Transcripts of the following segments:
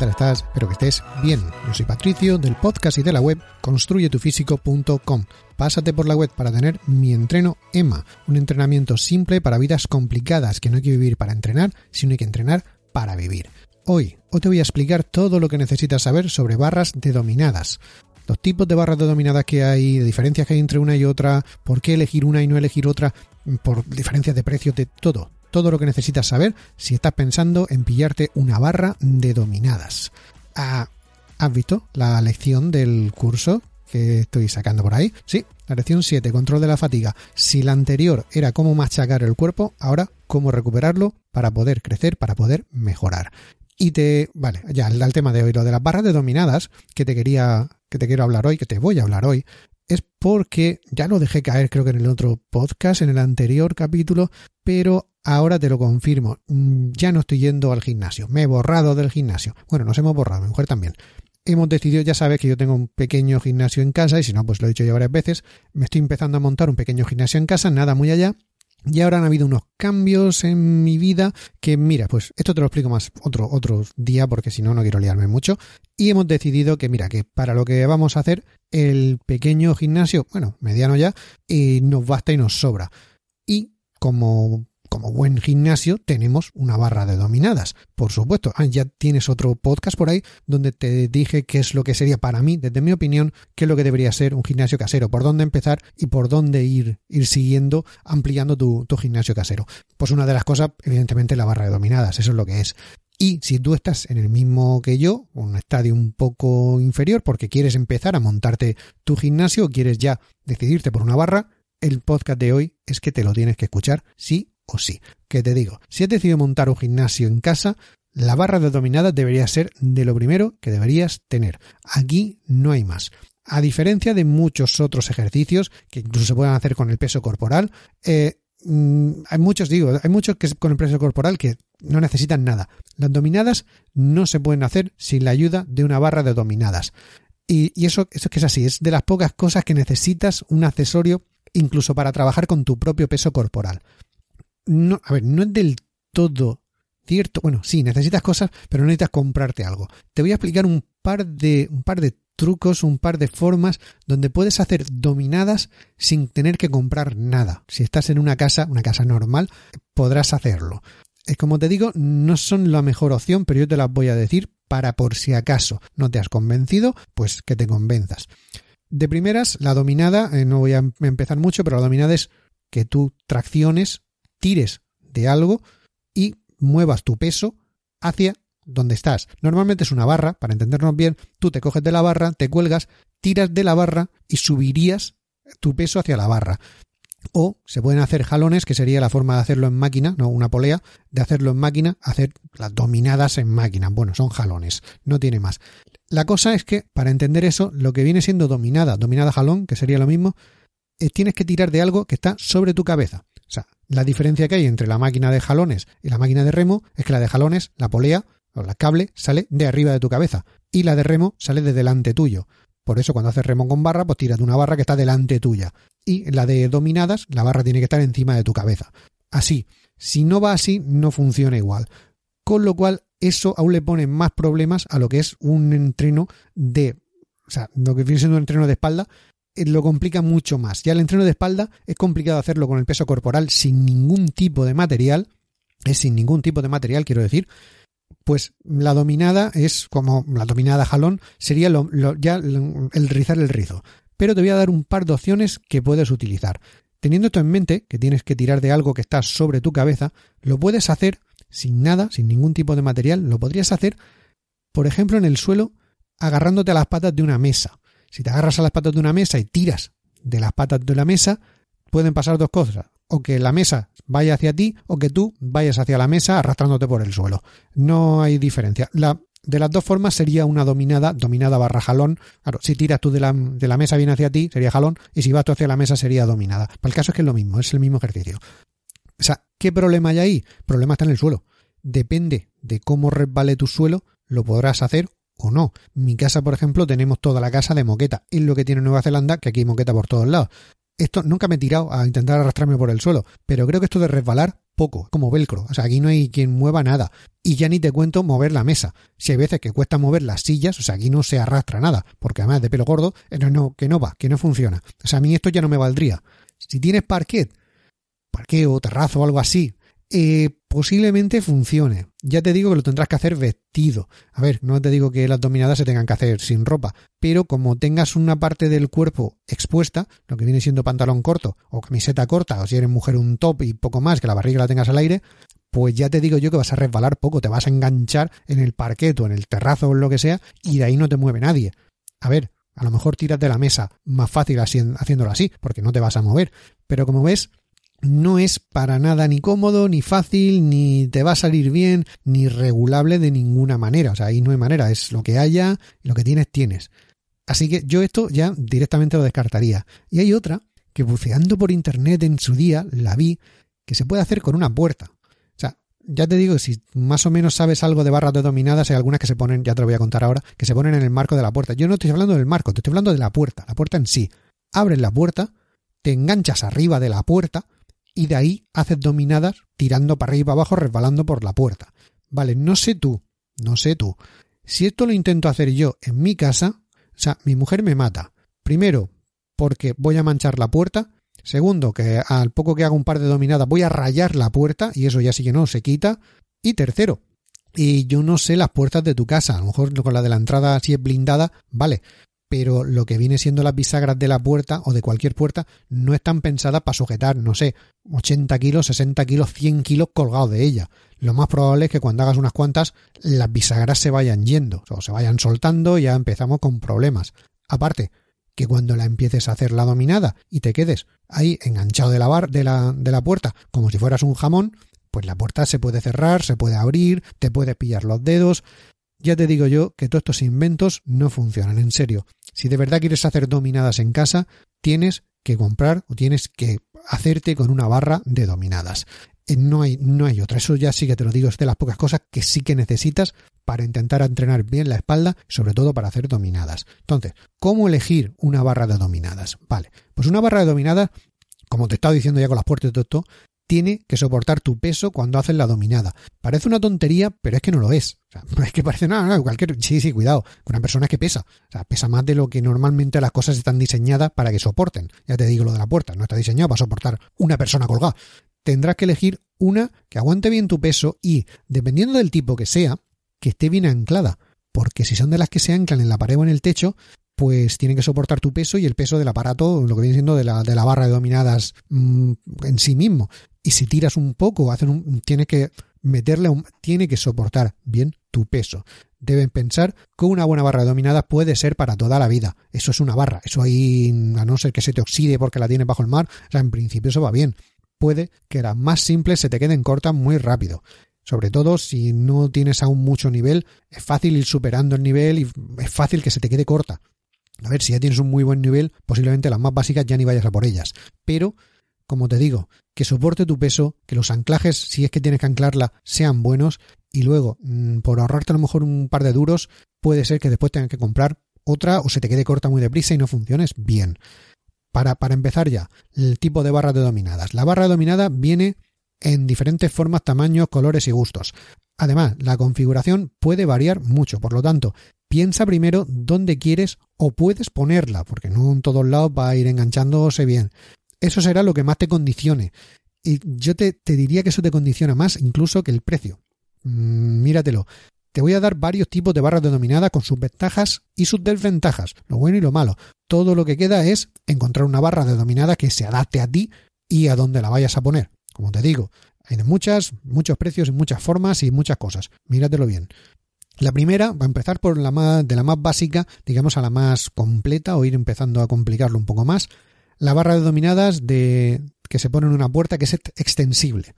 Tal estás? Espero que estés bien. Yo soy Patricio del podcast y de la web construyetufísico.com. Pásate por la web para tener mi entreno EMA, un entrenamiento simple para vidas complicadas que no hay que vivir para entrenar, sino hay que entrenar para vivir. Hoy, hoy te voy a explicar todo lo que necesitas saber sobre barras de dominadas. Los tipos de barras de dominadas que hay, de diferencias que hay entre una y otra, por qué elegir una y no elegir otra, por diferencias de precios, de todo todo lo que necesitas saber si estás pensando en pillarte una barra de dominadas. Ah, ¿Has visto la lección del curso que estoy sacando por ahí? Sí, la lección 7, control de la fatiga. Si la anterior era cómo machacar el cuerpo, ahora cómo recuperarlo para poder crecer, para poder mejorar. Y te, vale, ya al tema de hoy, lo de las barras de dominadas que te quería, que te quiero hablar hoy, que te voy a hablar hoy, es porque ya lo dejé caer creo que en el otro podcast, en el anterior capítulo, pero ahora te lo confirmo, mm, ya no estoy yendo al gimnasio, me he borrado del gimnasio. Bueno, nos hemos borrado, mi mujer también. Hemos decidido, ya sabes que yo tengo un pequeño gimnasio en casa y si no, pues lo he dicho ya varias veces, me estoy empezando a montar un pequeño gimnasio en casa, nada muy allá, y ahora han habido unos cambios en mi vida que, mira, pues esto te lo explico más otro, otro día porque si no, no quiero liarme mucho. Y hemos decidido que, mira, que para lo que vamos a hacer, el pequeño gimnasio, bueno, mediano ya, eh, nos basta y nos sobra. Y como como buen gimnasio, tenemos una barra de dominadas. Por supuesto, ah, ya tienes otro podcast por ahí donde te dije qué es lo que sería para mí, desde mi opinión, qué es lo que debería ser un gimnasio casero, por dónde empezar y por dónde ir, ir siguiendo, ampliando tu, gimnasio casero. Pues una de las cosas, evidentemente, la barra de dominadas, eso es lo que es. Y si tú estás en el mismo que yo, un estadio un poco inferior, porque quieres empezar a montarte tu gimnasio o quieres ya decidirte por una barra, el podcast de hoy es que te lo tienes que escuchar sí o sí. ¿Qué te digo? Si has decidido montar un gimnasio en casa, la barra de dominadas debería ser de lo primero que deberías tener. Aquí no hay más. A diferencia de muchos otros ejercicios que incluso se pueden hacer con el peso corporal, eh, mm, hay muchos, digo, hay muchos que con el peso corporal que no necesitan nada. Las dominadas no se pueden hacer sin la ayuda de una barra de dominadas. Y, eso, eso es que es así, es de las pocas cosas que necesitas un accesorio incluso para trabajar con tu propio peso corporal no, a ver, no es del todo cierto. Bueno, sí, necesitas cosas, pero no necesitas comprarte algo. Te voy a explicar un par de, un par de trucos, un par de formas donde puedes hacer dominadas sin tener que comprar nada. Si estás en una casa, una casa normal, podrás hacerlo. Es como te digo, no son la mejor opción, pero yo te las voy a decir para por si acaso no te has convencido, pues que te convenzas. De primeras, la dominada, eh, no voy a em-, empezar mucho, pero la dominada es que tú tracciones tires de algo y muevas tu peso hacia donde estás. Normalmente es una barra, para entendernos bien, tú te coges de la barra, te cuelgas, tiras de la barra y subirías tu peso hacia la barra. O se pueden hacer jalones, que sería la forma de hacerlo en máquina, no una polea, de hacerlo en máquina, hacer las dominadas en máquina. Bueno, son jalones, no tiene más. La cosa es que, para entender eso, lo que viene siendo dominada, dominada jalón, que sería lo mismo, es, tienes que tirar de algo que está sobre tu cabeza. O sea, la diferencia que hay entre la máquina de jalones y la máquina de remo es que la de jalones, la polea o la cable, sale de arriba de tu cabeza y la de remo sale de delante tuyo. Por eso cuando haces remo con barra, pues tiras de una barra que está delante tuya. Y la de dominadas, la barra tiene que estar encima de tu cabeza. Así. Si no va así, no funciona igual. Con lo cual, eso aún le pone más problemas a lo que es un entreno de. O sea, lo que viene siendo un entreno de espalda, lo complica mucho más. Ya el entreno de espalda es complicado hacerlo con el peso corporal sin ningún tipo de material, es sin ningún tipo de material, quiero decir, pues la dominada es como la dominada jalón, sería lo, ya el rizar el rizo. Pero te voy a dar un par de opciones que puedes utilizar. Teniendo esto en mente, que tienes que tirar de algo que está sobre tu cabeza, lo puedes hacer sin nada, sin ningún tipo de material, lo podrías hacer, por ejemplo, en el suelo, agarrándote a las patas de una mesa. Si te agarras a las patas de una mesa y tiras de las patas de la mesa, pueden pasar dos cosas. O que la mesa vaya hacia ti o que tú vayas hacia la mesa arrastrándote por el suelo. No hay diferencia. La, de las dos formas sería una dominada, dominada barra jalón. Claro, si tiras tú de la, de la mesa viene hacia ti, sería jalón, y si vas tú hacia la mesa sería dominada. Para el caso es que es lo mismo, es el mismo ejercicio. O sea, ¿qué problema hay ahí? El problema está en el suelo. Depende de cómo resbale tu suelo, lo podrás hacer o no. En mi casa, por ejemplo, tenemos toda la casa de moqueta. Es lo que tiene Nueva Zelanda, que aquí hay moqueta por todos lados. Esto nunca me he tirado a intentar arrastrarme por el suelo, pero creo que esto de resbalar, poco, como velcro. O sea, aquí no hay quien mueva nada. Y ya ni te cuento mover la mesa. Si hay veces que cuesta mover las sillas, o sea, aquí no se arrastra nada, porque además de pelo gordo, eh, no, que no va, que no funciona. O sea, a mí esto ya no me valdría. Si tienes parquet, parqueo, terrazo o algo así, eh, posiblemente funcione. Ya te digo que lo tendrás que hacer vestido. A ver, no te digo que las dominadas se tengan que hacer sin ropa, pero como tengas una parte del cuerpo expuesta, lo que viene siendo pantalón corto o camiseta corta, o si eres mujer un top y poco más, que la barriga la tengas al aire, pues ya te digo yo que vas a resbalar poco, te vas a enganchar en el parqueto, en el terrazo o en lo que sea, y de ahí no te mueve nadie. A ver, a lo mejor tiras de la mesa más fácil haciéndolo así, porque no te vas a mover, pero como ves, no es para nada ni cómodo, ni fácil, ni te va a salir bien, ni regulable de ninguna manera. O sea, ahí no hay manera, es lo que haya, lo que tienes, tienes. Así que yo esto ya directamente lo descartaría. Y hay otra que buceando por internet en su día la vi que se puede hacer con una puerta. O sea, ya te digo, si más o menos sabes algo de barras dominadas, hay algunas que se ponen, ya te lo voy a contar ahora, que se ponen en el marco de la puerta. Yo no estoy hablando del marco, te estoy hablando de la puerta, la puerta en sí. Abres la puerta, te enganchas arriba de la puerta, y de ahí haces dominadas tirando para arriba y para abajo, resbalando por la puerta. Vale, no sé tú, no sé tú. Si esto lo intento hacer yo en mi casa, o sea, mi mujer me mata. Primero, porque voy a manchar la puerta. Segundo, que al poco que haga un par de dominadas voy a rayar la puerta y eso ya sí que no se quita. Y tercero, y yo no sé las puertas de tu casa. A lo mejor con la de la entrada si es blindada, vale pero lo que viene siendo las bisagras de la puerta o de cualquier puerta no están pensadas para sujetar, no sé, 80 kilos, 60 kilos, 100 kilos colgados de ella. Lo más probable es que cuando hagas unas cuantas, las bisagras se vayan yendo o se vayan soltando y ya empezamos con problemas. Aparte, que cuando la empieces a hacer la dominada y te quedes ahí enganchado de la, bar, de la, de la puerta como si fueras un jamón, pues la puerta se puede cerrar, se puede abrir, te puede pillar los dedos. Ya te digo yo que todos estos inventos no funcionan, en serio. Si de verdad quieres hacer dominadas en casa, tienes que comprar o tienes que hacerte con una barra de dominadas. Eh, no hay, no hay otra. Eso ya sí que te lo digo, es de las pocas cosas que sí que necesitas para intentar entrenar bien la espalda, sobre todo para hacer dominadas. Entonces, ¿cómo elegir una barra de dominadas? Vale, pues una barra de dominadas, como te he estado diciendo ya con las puertas de todo, tiene que soportar tu peso cuando haces la dominada. Parece una tontería, pero es que no lo es. O sea, es que parece nada, no, cualquier. Sí, sí, cuidado. Una persona que pesa. O sea, pesa más de lo que normalmente las cosas están diseñadas para que soporten. Ya te digo lo de la puerta, no está diseñado para soportar una persona colgada. Tendrás que elegir una que aguante bien tu peso y, dependiendo del tipo que sea, que esté bien anclada. Porque si son de las que se anclan en la pared o en el techo, pues tienen que soportar tu peso y el peso del aparato, lo que viene siendo de la, de la barra de dominadas mm, en sí mismo. Y si tiras un poco, hacen un, tiene que meterle un, tiene que soportar bien tu peso. Deben pensar que una buena barra de dominadas puede ser para toda la vida. Eso es una barra. Eso ahí, a no ser que se te oxide porque la tienes bajo el mar, o sea, en principio eso va bien. Puede que las más simples se te queden cortas muy rápido. Sobre todo si no tienes aún mucho nivel, es fácil ir superando el nivel y es fácil que se te quede corta. A ver, si ya tienes un muy buen nivel, posiblemente las más básicas ya ni vayas a por ellas. Pero, como te digo, que soporte tu peso, que los anclajes, si es que tienes que anclarla, sean buenos y luego, mm, por ahorrarte a lo mejor un par de duros, puede ser que después tengas que comprar otra o se te quede corta muy deprisa y no funciones bien. Para, para empezar ya, el tipo de barra de dominadas. La barra dominada viene en diferentes formas, tamaños, colores y gustos. Además, la configuración puede variar mucho, por lo tanto, piensa primero dónde quieres o puedes ponerla, porque no en todos lados va a ir enganchándose bien. Eso será lo que más te condicione. Y yo te, diría que eso te condiciona más incluso que el precio. Mm, míratelo. Te voy a dar varios tipos de barras denominadas con sus ventajas y sus desventajas, lo bueno y lo malo. Todo lo que queda es encontrar una barra denominada que se adapte a ti y a dónde la vayas a poner. Como te digo, hay de muchas, muchos precios y muchas formas y muchas cosas. Míratelo bien. La primera va a empezar por la más, de la más básica, digamos a la más completa, o ir empezando a complicarlo un poco más. La barra de dominadas de, que se pone en una puerta que es extensible.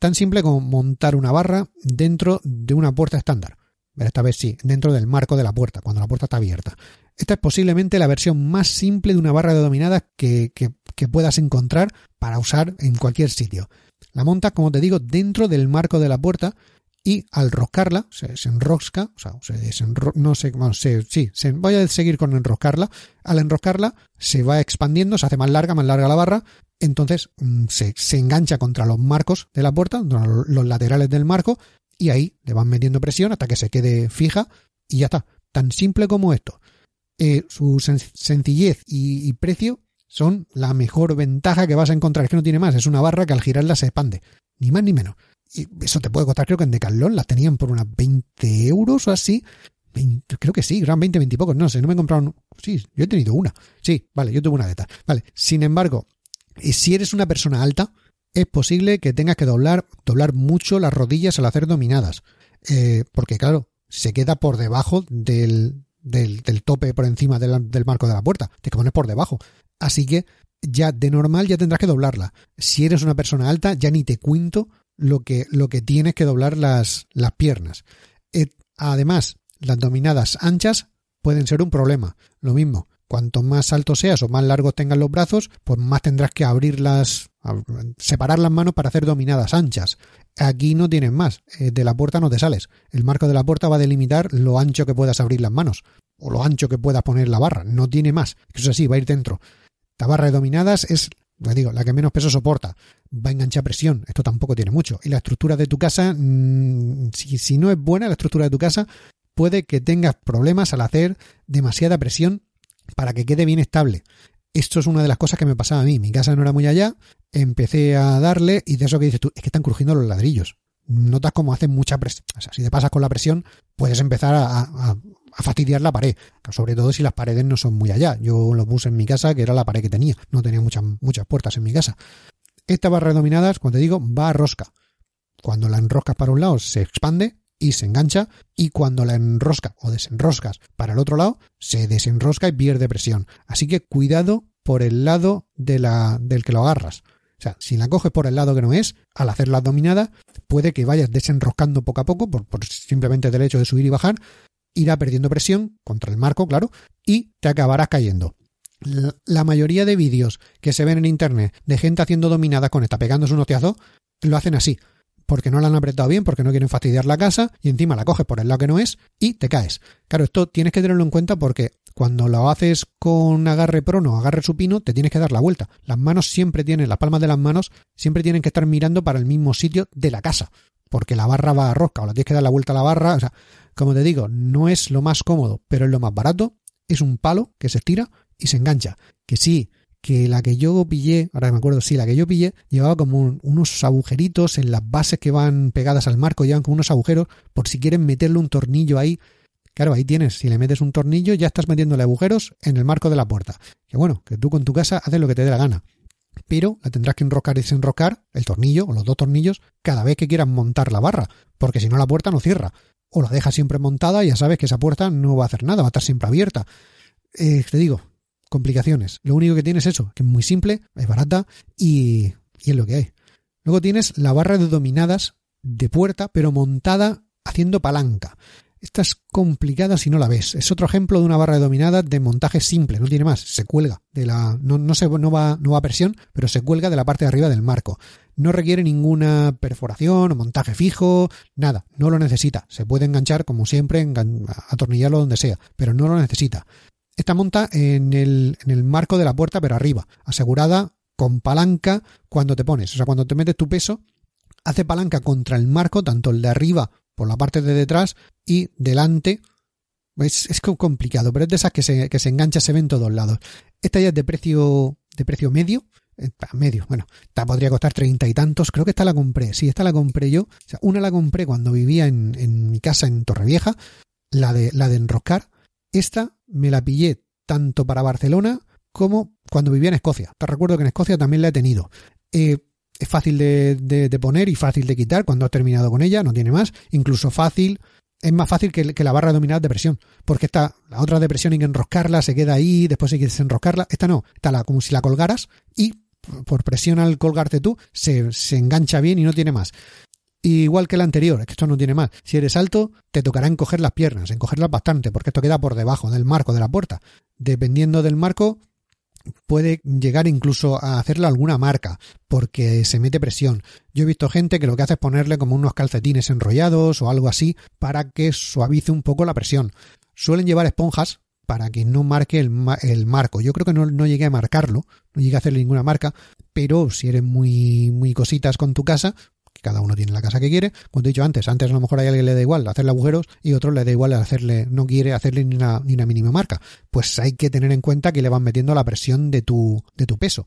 Tan simple como montar una barra dentro de una puerta estándar. Esta vez sí, dentro del marco de la puerta, cuando la puerta está abierta. Esta es posiblemente la versión más simple de una barra de dominadas que, que puedas encontrar para usar en cualquier sitio. La montas, como te digo, dentro del marco de la puerta y al roscarla, se, enrosca, o sea, se no sé, bueno, se, sí, se, voy a seguir con enroscarla, al enroscarla se va expandiendo, se hace más larga, más larga la barra, entonces mm, se, se engancha contra los marcos de la puerta, los laterales del marco, y ahí le van metiendo presión hasta que se quede fija y ya está. Tan simple como esto. Eh, su sencillez y, y, precio son la mejor ventaja que vas a encontrar. Es que no tiene más. Es una barra que al girarla se expande. Ni más ni menos. Y eso te puede costar, creo que en Decathlon las tenían por unas 20 euros o así. creo que sí, eran 20, 20 y pocos. No sé, no me compraron. Sí, yo he tenido una. Sí, vale, yo tuve una de estas. Vale, sin embargo, si eres una persona alta, es posible que tengas que doblar, doblar mucho las rodillas al hacer dominadas. Eh, porque, claro, se queda por debajo del, del, tope por encima del, del, marco de la puerta. Te que poner por debajo. Así que ya de normal ya tendrás que doblarla. Si eres una persona alta, ya ni te cuento lo que, lo que tienes que doblar las, las piernas. Eh, además, las dominadas anchas pueden ser un problema. Lo mismo, cuanto más alto seas o más largos tengas los brazos, pues más tendrás que abrirlas, separar las manos para hacer dominadas anchas. Aquí no tienes más. Eh, de la puerta no te sales. El marco de la puerta va a delimitar lo ancho que puedas abrir las manos o lo ancho que puedas poner la barra. No tiene más. Eso es así, va a ir dentro. La barra de dominadas es le digo, la que menos peso soporta, va a enganchar presión, esto tampoco tiene mucho. Y la estructura de tu casa, mm, si, si no es buena la estructura de tu casa, puede que tengas problemas al hacer demasiada presión para que quede bien estable. Esto es una de las cosas que me pasaba a mí. Mi casa no era muy allá, empecé a darle y de eso que dices tú, es que están crujiendo los ladrillos. Notas como hacen mucha presión. O sea, si te pasas con la presión, puedes empezar a fastidiar la pared, sobre todo si las paredes no son muy allá. Yo lo puse en mi casa, que era la pared que tenía, no tenía muchas, muchas puertas en mi casa. Esta barra dominadas, como te digo, va a rosca. Cuando la enroscas para un lado se expande y se engancha y cuando la enrosca o desenroscas para el otro lado se desenrosca y pierde presión. Así que cuidado por el lado de la, del que lo agarras. O sea, si la coges por el lado que no es, al hacer la dominada, puede que vayas desenroscando poco a poco, por, por simplemente el hecho de subir y bajar, irá perdiendo presión contra el marco, claro, y te acabarás cayendo. La mayoría de vídeos que se ven en internet de gente haciendo dominada con esta pegándose un hostiazo, lo hacen así, porque no la han apretado bien, porque no quieren fastidiar la casa, y encima la coges por el lado que no es, y te caes. Claro, esto tienes que tenerlo en cuenta porque cuando lo haces con agarre prono o agarre supino, te tienes que dar la vuelta. Las manos siempre tienen, las palmas de las manos siempre tienen que estar mirando para el mismo sitio de la casa, porque la barra va a rosca, o la tienes que dar la vuelta a la barra, o sea, como te digo, no es lo más cómodo, pero es lo más barato. Es un palo que se estira y se engancha. Que sí, que la que yo pillé, ahora me acuerdo, sí, la que yo pillé, llevaba como unos agujeritos en las bases que van pegadas al marco, llevan como unos agujeros por si quieren meterle un tornillo ahí. Claro, ahí tienes, si le metes un tornillo ya estás metiéndole agujeros en el marco de la puerta. Que bueno, que tú con tu casa haces lo que te dé la gana. Pero la tendrás que enrocar y desenrocar, el tornillo o los dos tornillos, cada vez que quieras montar la barra, porque si no la puerta no cierra o la dejas siempre montada ya sabes que esa puerta no va a hacer nada, va a estar siempre abierta. Eh, te digo, complicaciones. Lo único que tienes es eso, que es muy simple, es barata y, y es lo que hay. Luego tienes la barra de dominadas de puerta, pero montada haciendo palanca. Esta es complicada si no la ves. Es otro ejemplo de una barra de dominada de montaje simple, no tiene más. Se cuelga de la. No, no, se, no, va, no va a presión, pero se cuelga de la parte de arriba del marco. No requiere ninguna perforación o montaje fijo, nada, no lo necesita. Se puede enganchar como siempre, atornillarlo donde sea, pero no lo necesita. Esta monta en el, en el marco de la puerta, pero arriba, asegurada con palanca cuando te pones. O sea, cuando te metes tu peso, hace palanca contra el marco, tanto el de arriba por la parte de detrás y delante Es, es complicado, pero es de esas que se, que se engancha, se ve en todos lados. Esta ya es de precio, de precio medio, eh, medio, bueno, esta podría costar treinta y tantos, creo que esta la compré, sí, esta la compré yo, o sea, una la compré cuando vivía en, en mi casa en Torrevieja, la de, la de enroscar, esta me la pillé tanto para Barcelona como cuando vivía en Escocia. Te recuerdo que en Escocia también la he tenido. Eh, es fácil de, poner y fácil de quitar cuando has terminado con ella, no tiene más. Incluso fácil, es más fácil que, la barra dominada de presión, porque esta, la otra de presión hay que enroscarla, se queda ahí, después hay que desenroscarla. Esta no, está la, como si la colgaras y por presión al colgarte tú se, se engancha bien y no tiene más. Igual que la anterior, es que esto no tiene más. Si eres alto, te tocará encoger las piernas, encogerlas bastante, porque esto queda por debajo del marco de la puerta. Dependiendo del marco, puede llegar incluso a hacerle alguna marca porque se mete presión. Yo he visto gente que lo que hace es ponerle como unos calcetines enrollados o algo así para que suavice un poco la presión. Suelen llevar esponjas para que no marque el, marco. Yo creo que no, no, llegué a marcarlo, no llegué a hacerle ninguna marca, pero si eres muy, muy cositas con tu casa, cada uno tiene la casa que quiere. Como he dicho antes, antes a lo mejor a alguien le da igual hacerle agujeros y otro le da igual hacerle, no quiere hacerle ni una, ni una mínima marca. Pues hay que tener en cuenta que le van metiendo la presión de tu, de tu peso.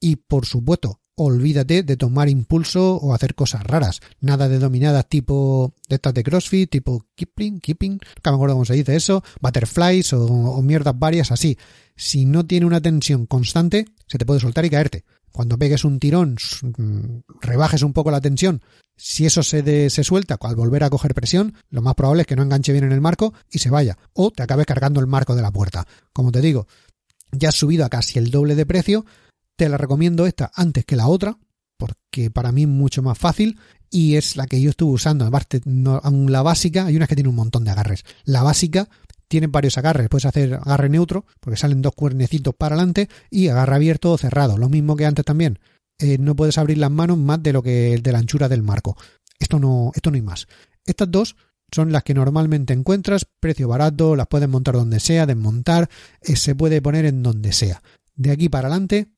Y por supuesto, olvídate de tomar impulso o hacer cosas raras. Nada de dominadas tipo de estas de CrossFit, tipo keeping, keeping, no me acuerdo cómo se dice eso, butterflies o, o mierdas varias así. Si no tiene una tensión constante, se te puede soltar y caerte cuando pegues un tirón, mm, rebajes un poco la tensión, si eso se, se suelta al volver a coger presión, lo más probable es que no enganche bien en el marco y se vaya, o te acabes cargando el marco de la puerta. Como te digo, ya has subido a casi el doble de precio, te la recomiendo esta antes que la otra, porque para mí es mucho más fácil y es la que yo estuve usando. Aparte, la básica, hay unas que tienen un montón de agarres. La básica tienen varios agarres. Puedes hacer agarre neutro, porque salen dos cuernecitos para adelante, y agarre abierto o cerrado. Lo mismo que antes también. Eh, no puedes abrir las manos más de lo que de la anchura del marco. Esto no, esto no hay más. Estas dos son las que normalmente encuentras, precio barato, las puedes montar donde sea, desmontar, eh, se puede poner en donde sea. De aquí para adelante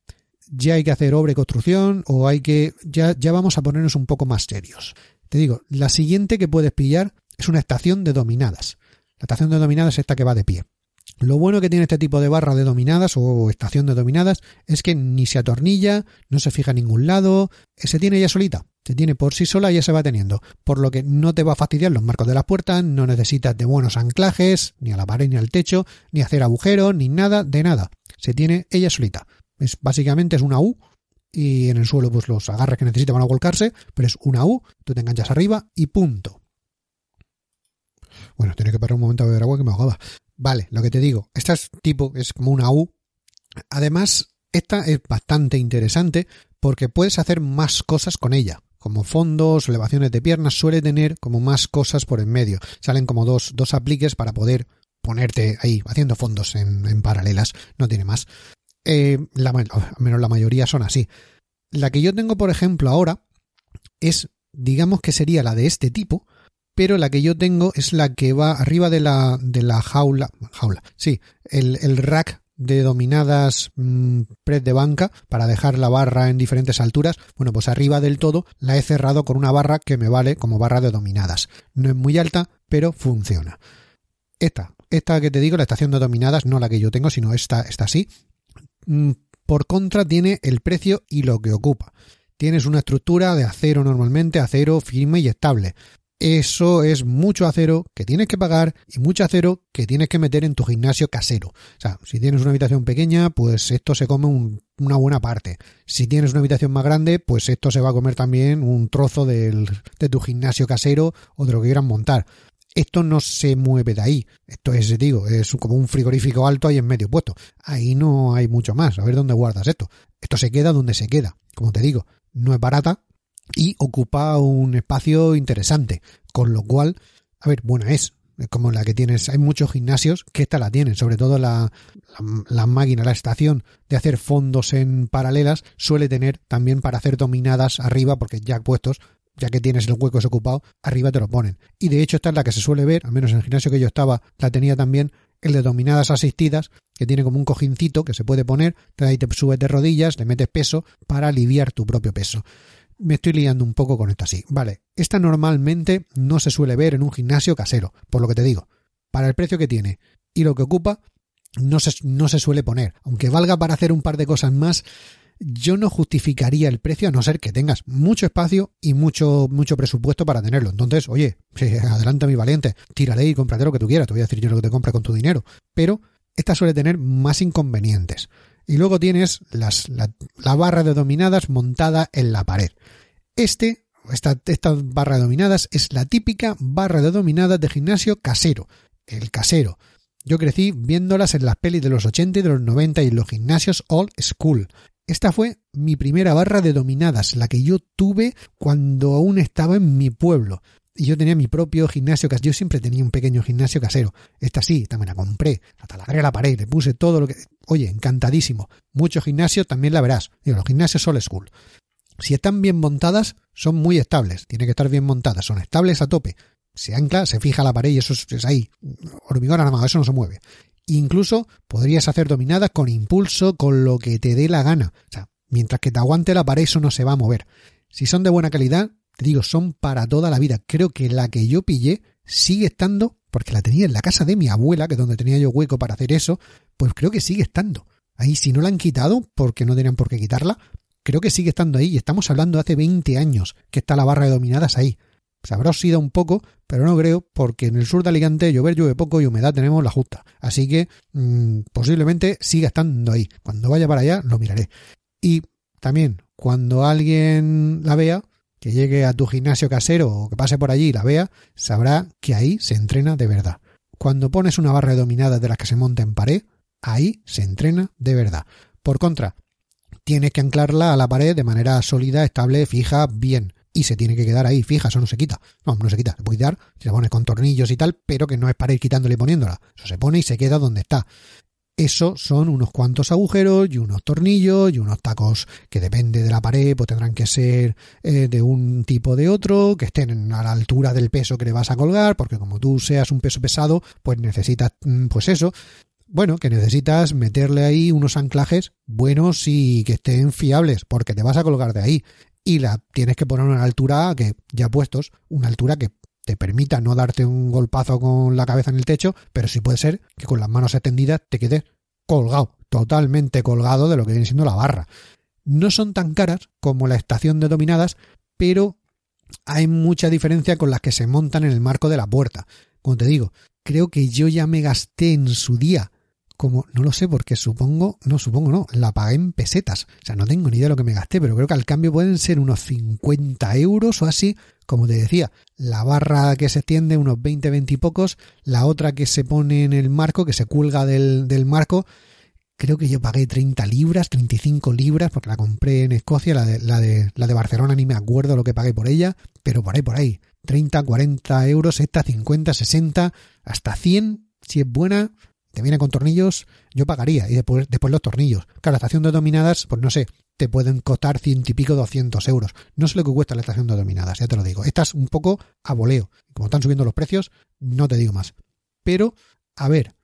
ya hay que hacer obra y construcción o hay que ya, ya vamos a ponernos un poco más serios. Te digo, la siguiente que puedes pillar es una estación de dominadas. La estación de dominadas es esta que va de pie. Lo bueno que tiene este tipo de barra de dominadas o estación de dominadas es que ni se atornilla, no se fija en ningún lado, se tiene ya solita, se tiene por sí sola y ya se va teniendo, por lo que no te va a fastidiar los marcos de las puertas, no necesitas de buenos anclajes, ni a la pared ni al techo, ni hacer agujeros, ni nada, de nada. Se tiene ella solita. Es básicamente es una U y en el suelo pues los agarres que necesita van a volcarse, pero es una U, tú te enganchas arriba y punto. Bueno, tenía que parar un momento a beber agua que me ahogaba. Vale, lo que te digo, esta es tipo, es como una U. Además, esta es bastante interesante porque puedes hacer más cosas con ella. Como fondos, elevaciones de piernas, suele tener como más cosas por en medio. Salen como dos, dos apliques para poder ponerte ahí haciendo fondos en, paralelas. No tiene más. Eh, al menos la mayoría son así. La que yo tengo, por ejemplo, ahora es, digamos que sería la de este tipo, pero la que yo tengo es la que va arriba de la, de la jaula, jaula, sí, el, el rack de dominadas mmm, de banca para dejar la barra en diferentes alturas, bueno, pues arriba del todo la he cerrado con una barra que me vale como barra de dominadas. No es muy alta, pero funciona. Esta, esta que te digo, la estación de dominadas, no la que yo tengo, sino esta, esta así. Mm, por contra tiene el precio y lo que ocupa. Tienes una estructura de acero normalmente, acero firme y estable eso es mucho acero que tienes que pagar y mucho acero que tienes que meter en tu gimnasio casero. O sea, si tienes una habitación pequeña, pues esto se come una buena parte. Si tienes una habitación más grande, pues esto se va a comer también un trozo de tu gimnasio casero o de lo que quieran montar. Esto no se mueve de ahí. Esto es, digo, es como un frigorífico alto ahí en medio puesto. Ahí no hay mucho más. A ver dónde guardas esto. Esto se queda donde se queda. Como te digo, no es barata, y ocupa un espacio interesante, con lo cual, a ver, buena es, como la que tienes, hay muchos gimnasios que esta la tienen, sobre todo la, la, máquina, la estación de hacer fondos en paralelas suele tener también para hacer dominadas arriba, porque ya puestos, ya que tienes el hueco ocupado, arriba te lo ponen. Y de hecho esta es la que se suele ver, al menos en el gimnasio que yo estaba, la tenía también, el de dominadas asistidas, que tiene como un cojincito que se puede poner, ahí te subes de rodillas, le metes peso para aliviar tu propio peso me estoy liando un poco con esto así. Vale, esta normalmente no se suele ver en un gimnasio casero, por lo que te digo. para el precio que tiene y lo que ocupa, no se, no se suele poner. Aunque valga para hacer un par de cosas más, yo no justificaría el precio a no ser que tengas mucho espacio y mucho, mucho presupuesto para tenerlo. Entonces, oye, adelante mi valiente, tírale y cómprate lo que tú quieras, te voy a decir yo lo que te compra con tu dinero. Pero esta suele tener más inconvenientes. Y luego tienes las, la, barra de dominadas montada en la pared. Este, esta, esta barra de dominadas es la típica barra de dominadas de gimnasio casero. El casero. Yo crecí viéndolas en las pelis de los 80 y de los 90 y en los gimnasios old school. Esta fue mi primera barra de dominadas, la que yo tuve cuando aún estaba en mi pueblo. Y yo tenía mi propio gimnasio casero. Yo siempre tenía un pequeño gimnasio casero. Esta sí, también la compré. La taladré a la pared, le puse todo lo que. Oye, encantadísimo. Muchos gimnasios también la verás. Digo, los gimnasios old school. Si están bien montadas, son muy estables. Tienen que estar bien montadas. Son estables a tope. Se ancla, se fija la pared y eso es, ahí. Hormigón más, eso no se mueve. Incluso podrías hacer dominadas con impulso, con lo que te dé la gana. O sea, mientras que te aguante la pared, eso no se va a mover. Si son de buena calidad, te digo, son para toda la vida. Creo que la que yo pillé sigue estando, porque la tenía en la casa de mi abuela, que es donde tenía yo hueco para hacer eso, pues creo que sigue estando. Ahí, si no la han quitado, porque no tenían por qué quitarla, creo que sigue estando ahí. Y estamos hablando de hace 20 años que está la barra de dominadas ahí. Se habrá un poco, pero no creo, porque en el sur de Alicante llover llueve poco y humedad tenemos la justa. Así que mmm, posiblemente siga estando ahí. Cuando vaya para allá lo miraré. Y también, cuando alguien la vea, que llegue a tu gimnasio casero o que pase por allí y la vea, sabrá que ahí se entrena de verdad. Cuando pones una barra de dominadas de las que se monta en pared, ahí se entrena de verdad. Por contra, tienes que anclarla a la pared de manera sólida, estable, fija, bien y se tiene que quedar ahí fija, eso no se quita. No, no se quita, se puede dar, se pone con tornillos y tal, pero que no es para ir quitándole y poniéndola. Eso se pone y se queda donde está. Eso son unos cuantos agujeros y unos tornillos y unos tacos que depende de la pared, pues tendrán que ser eh, de un tipo de otro, que estén a la altura del peso que le vas a colgar, porque como tú seas un peso pesado, pues necesitas, mm, pues eso, bueno, que necesitas meterle ahí unos anclajes buenos y que estén fiables, porque te vas a colgar de ahí. Y la tienes que poner a una altura que, ya puestos, una altura que te permita no darte un golpazo con la cabeza en el techo, pero sí puede ser que con las manos extendidas te quedes colgado, totalmente colgado de lo que viene siendo la barra. No son tan caras como la estación de dominadas, pero hay mucha diferencia con las que se montan en el marco de la puerta. Como te digo, creo que yo ya me gasté en su día como, no lo sé, porque supongo, no supongo, no, la pagué en pesetas. O sea, no tengo ni idea de lo que me gasté, pero creo que al cambio pueden ser unos 50 euros o así. Como te decía, la barra que se extiende unos 20, 20 y pocos, la otra que se pone en el marco, que se cuelga del, del marco, creo que yo pagué 30 libras, 35 libras, porque la compré en Escocia, la de, la de, la de Barcelona ni me acuerdo lo que pagué por ella, pero por ahí, por ahí, 30, 40 euros, esta 50, 60, hasta 100, si es buena, te viene con tornillos, yo pagaría. Y después, después los tornillos. Claro, la estación de dominadas, pues no sé, te pueden costar ciento y pico, doscientos euros. No sé lo que cuesta la estación de dominadas, ya te lo digo. Estás un poco a voleo. Como están subiendo los precios, no te digo más. Pero, a ver,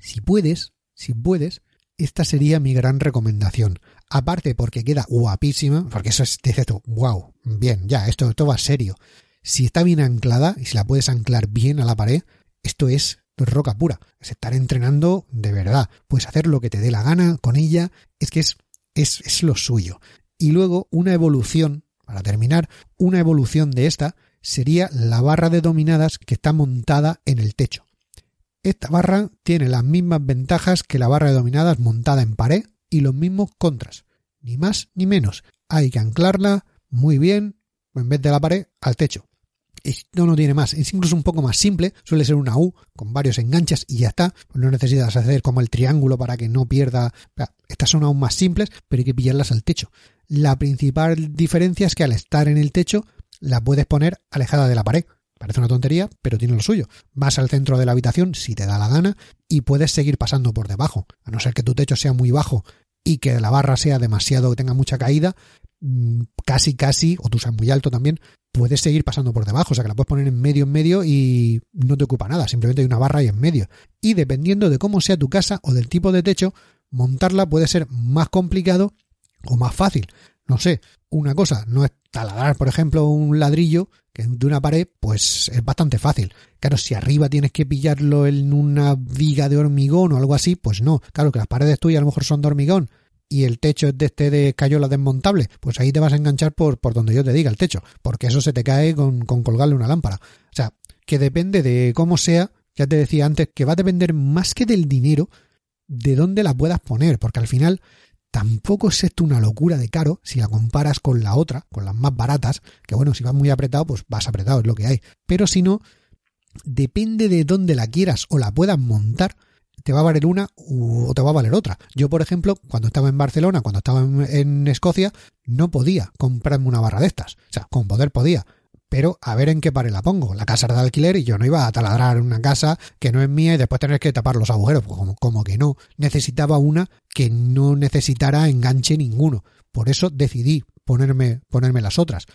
si puedes, si puedes, esta sería mi gran recomendación. Aparte porque queda guapísima, porque eso es, dices tú, wow, bien, ya, esto, esto va serio. Si está bien anclada y si la puedes anclar bien a la pared, esto es roca pura. Es estar entrenando de verdad. Puedes hacer lo que te dé la gana con ella. Es que es, es, es lo suyo. Y luego una evolución, para terminar, una evolución de esta sería la barra de dominadas que está montada en el techo. Esta barra tiene las mismas ventajas que la barra de dominadas montada en pared y los mismos contras. Ni más ni menos. Hay que anclarla muy bien, en vez de la pared, al techo. Esto no tiene más, es incluso un poco más simple, suele ser una U con varios enganches y ya está, no necesitas hacer como el triángulo para que no pierda, estas son aún más simples, pero hay que pillarlas al techo. La principal diferencia es que al estar en el techo la puedes poner alejada de la pared. Parece una tontería, pero tiene lo suyo. Vas al centro de la habitación si te da la gana y puedes seguir pasando por debajo. A no ser que tu techo sea muy bajo y que la barra sea demasiado que tenga mucha caída, mm, casi casi, o tú seas muy alto también, puedes seguir pasando por debajo, o sea que la puedes poner en medio en medio y no te ocupa nada, simplemente hay una barra ahí en medio. Y dependiendo de cómo sea tu casa o del tipo de techo, montarla puede ser más complicado o más fácil. No sé, una cosa no es taladrar, por ejemplo, un ladrillo que de una pared, pues es bastante fácil. Claro, si arriba tienes que pillarlo en una viga de hormigón o algo así, pues no. Claro que las paredes tuyas a lo mejor son de hormigón y el techo es de este de cayola desmontable, pues ahí te vas a enganchar por, por donde yo te diga el techo, porque eso se te cae con, con colgarle una lámpara. O sea, que depende de cómo sea, ya te decía antes, que va a depender más que del dinero, de dónde la puedas poner, porque al final tampoco es esto una locura de caro si la comparas con la otra, con las más baratas, que bueno, si vas muy apretado, pues vas apretado, es lo que hay. Pero si no, depende de dónde la quieras o la puedas montar, te va a valer una o te va a valer otra. Yo, por ejemplo, cuando estaba en Barcelona, cuando estaba en, Escocia, no podía comprarme una barra de estas. O sea, con poder podía. Pero a ver en qué pared la pongo. La casa era de alquiler y yo no iba a taladrar una casa que no es mía y después tener que tapar los agujeros. Pues como, como que no. Necesitaba una que no necesitara enganche ninguno. Por eso decidí ponerme, ponerme las otras.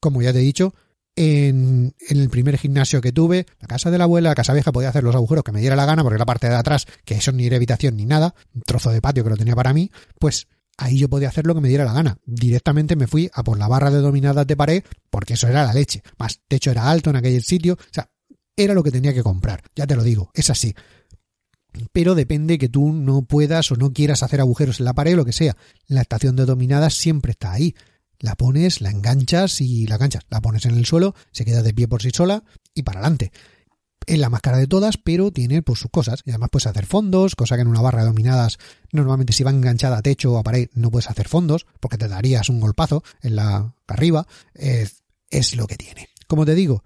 Como ya te he dicho, en, el primer gimnasio que tuve, la casa de la abuela, la casa vieja, podía hacer los agujeros que me diera la gana, porque la parte de atrás, que eso ni era habitación ni nada, un trozo de patio que lo tenía para mí, pues ahí yo podía hacer lo que me diera la gana. Directamente me fui a por la barra de dominadas de pared, porque eso era la leche. Más techo era alto en aquel sitio, o sea, era lo que tenía que comprar, ya te lo digo, es así. Pero depende que tú no puedas o no quieras hacer agujeros en la pared o lo que sea. La estación de dominadas siempre está ahí la pones, la enganchas y la enganchas. La pones en el suelo, se queda de pie por sí sola y para adelante. Es la más cara de todas, pero tiene pues sus cosas. Y además puedes hacer fondos, cosa que en una barra de dominadas, normalmente si va enganchada a techo o a pared, no puedes hacer fondos, porque te darías un golpazo en la arriba. Es, es lo que tiene. Como te digo,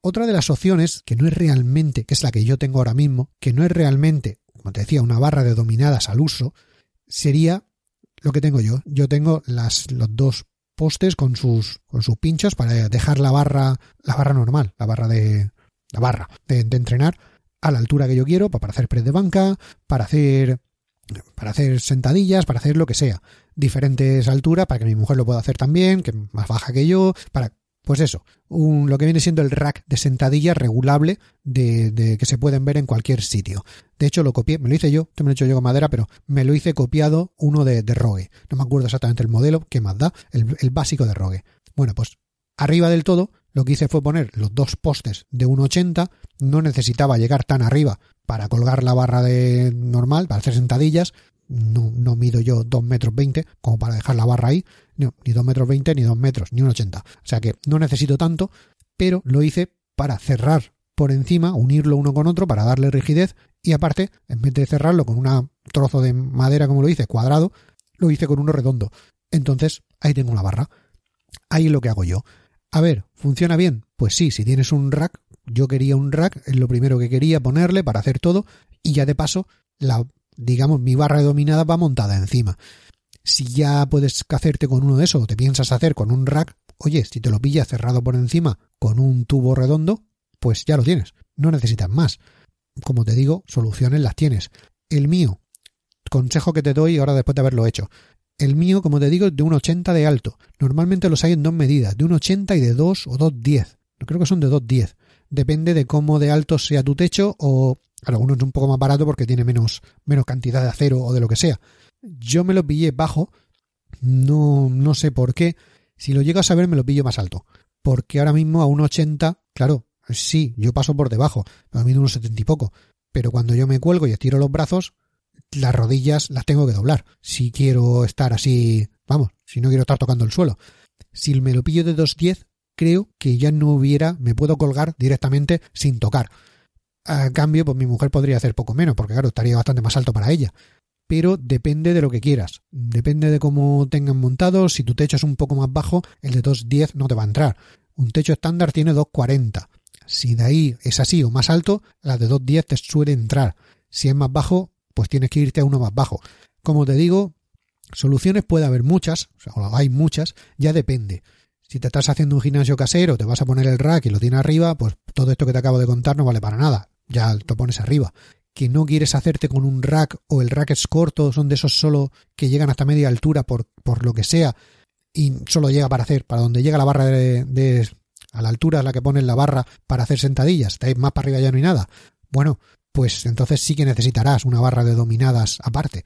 otra de las opciones, que no es realmente, que es la que yo tengo ahora mismo, que no es realmente, como te decía, una barra de dominadas al uso, sería lo que tengo yo. Yo tengo las, los dos postes con sus, con sus pinchos para dejar la barra, la barra normal, la barra de, la barra de, entrenar a la altura que yo quiero, para hacer press de banca, para hacer, para hacer sentadillas, para hacer lo que sea. Diferentes alturas para que mi mujer lo pueda hacer también, que más baja que yo, para pues eso, un, lo que viene siendo el rack de sentadilla regulable de, de, que se pueden ver en cualquier sitio. De hecho, lo copié, me lo hice yo, esto me lo he hecho yo con madera, pero me lo hice copiado uno de, de Rogue. No me acuerdo exactamente el modelo, qué más da, el, básico de Rogue. Bueno, pues arriba del todo lo que hice fue poner los dos postes de 1,80, no necesitaba llegar tan arriba para colgar la barra de normal, para hacer sentadillas, no, no mido yo 2 metros 20 como para dejar la barra ahí, ni 2 metros 20 ni 2 metros, ni un 80. O sea que no necesito tanto, pero lo hice para cerrar por encima, unirlo uno con otro para darle rigidez y aparte, en vez de cerrarlo con un trozo de madera como lo hice, cuadrado, lo hice con uno redondo. Entonces, ahí tengo la barra. Ahí es lo que hago yo. A ver, ¿funciona bien? Pues sí, si tienes un rack, yo quería un rack, es lo primero que quería ponerle para hacer todo y ya de paso la digamos, mi barra dominada va montada encima. Si ya puedes hacerte con uno de esos o te piensas hacer con un rack, oye, si te lo pillas cerrado por encima con un tubo redondo, pues ya lo tienes. No necesitas más. Como te digo, soluciones las tienes. El mío, consejo que te doy ahora después de haberlo hecho. El mío, como te digo, es de un 80 de alto. Normalmente los hay en dos medidas, de un 80 y de 2 o 2,10. Creo que son de 2,10. Depende de cómo de alto sea tu techo o uno es un poco más barato porque tiene menos, menos cantidad de acero o de lo que sea. Yo me lo pillé bajo, no, no sé por qué. Si lo llego a saber, me lo pillo más alto. Porque ahora mismo a un 80, claro, sí, yo paso por debajo, a mí de unos 70 y poco. Pero cuando yo me cuelgo y estiro los brazos, las rodillas las tengo que doblar. Si quiero estar así, vamos, si no quiero estar tocando el suelo. Si me lo pillo de 210, creo que ya no hubiera, me puedo colgar directamente sin tocar. A cambio, pues mi mujer podría hacer poco menos, porque claro, estaría bastante más alto para ella. Pero depende de lo que quieras. Depende de cómo tengan montado. Si tu techo es un poco más bajo, el de 2.10 no te va a entrar. Un techo estándar tiene 2.40. Si de ahí es así o más alto, la de 2.10 te suele entrar. Si es más bajo, pues tienes que irte a uno más bajo. Como te digo, soluciones puede haber muchas, o sea, hay muchas, ya depende. Si te estás haciendo un gimnasio casero, te vas a poner el rack y lo tienes arriba, pues todo esto que te acabo de contar no vale para nada ya lo pones arriba. Que no quieres hacerte con un rack o el rack es corto, son de esos solo que llegan hasta media altura por, por lo que sea y solo llega para hacer, para donde llega la barra de, a la altura a la que pones la barra para hacer sentadillas, estáis más para arriba ya no hay nada. Bueno, pues entonces sí que necesitarás una barra de dominadas aparte.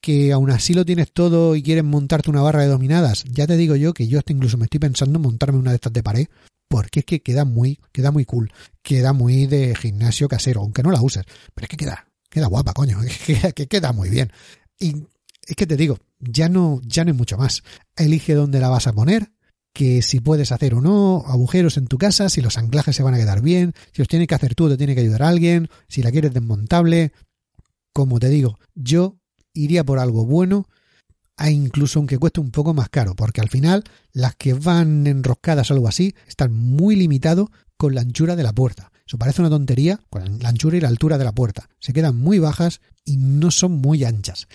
que aún así lo tienes todo y quieres montarte una barra de dominadas, ya te digo yo que yo hasta incluso me estoy pensando en montarme una de estas de pared, porque es que queda muy, queda muy cool, queda muy de gimnasio casero, aunque no la uses, pero es que queda, queda guapa, coño, que, que queda muy bien. Y es que te digo, ya no, ya no hay mucho más. Elige dónde la vas a poner, que si puedes hacer o no, agujeros en tu casa, si los anclajes se van a quedar bien, si los tienes que hacer tú, te tiene que ayudar alguien, si la quieres desmontable. Como te digo, yo iría por algo bueno, a incluso aunque cueste un poco más caro, porque al final las que van enroscadas o algo así están muy limitado con la anchura de la puerta. Eso parece una tontería con la anchura y la altura de la puerta. Se quedan muy bajas y no son muy anchas.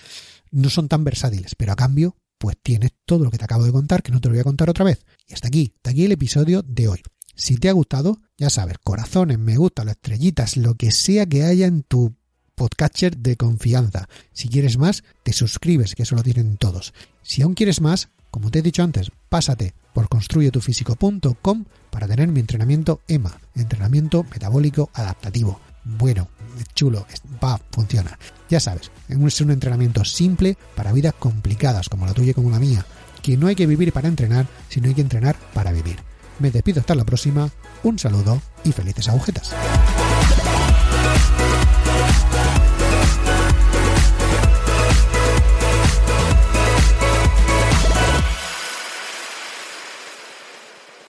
No son tan versátiles, pero a cambio, pues tienes todo lo que te acabo de contar, que no te lo voy a contar otra vez. Y hasta aquí, hasta aquí el episodio de hoy. Si te ha gustado, ya sabes, corazones, me gusta, las estrellitas, lo que sea que haya en tu podcatcher de confianza. Si quieres más, te suscribes, que eso lo tienen todos. Si aún quieres más, como te he dicho antes, pásate por construyetufísico.com para tener mi entrenamiento EMA, entrenamiento metabólico adaptativo. Bueno, chulo, va, funciona. Ya sabes, es un entrenamiento simple para vidas complicadas como la tuya y como la mía, que no hay que vivir para entrenar, sino hay que entrenar para vivir. Me despido hasta la próxima, un saludo y felices agujetas.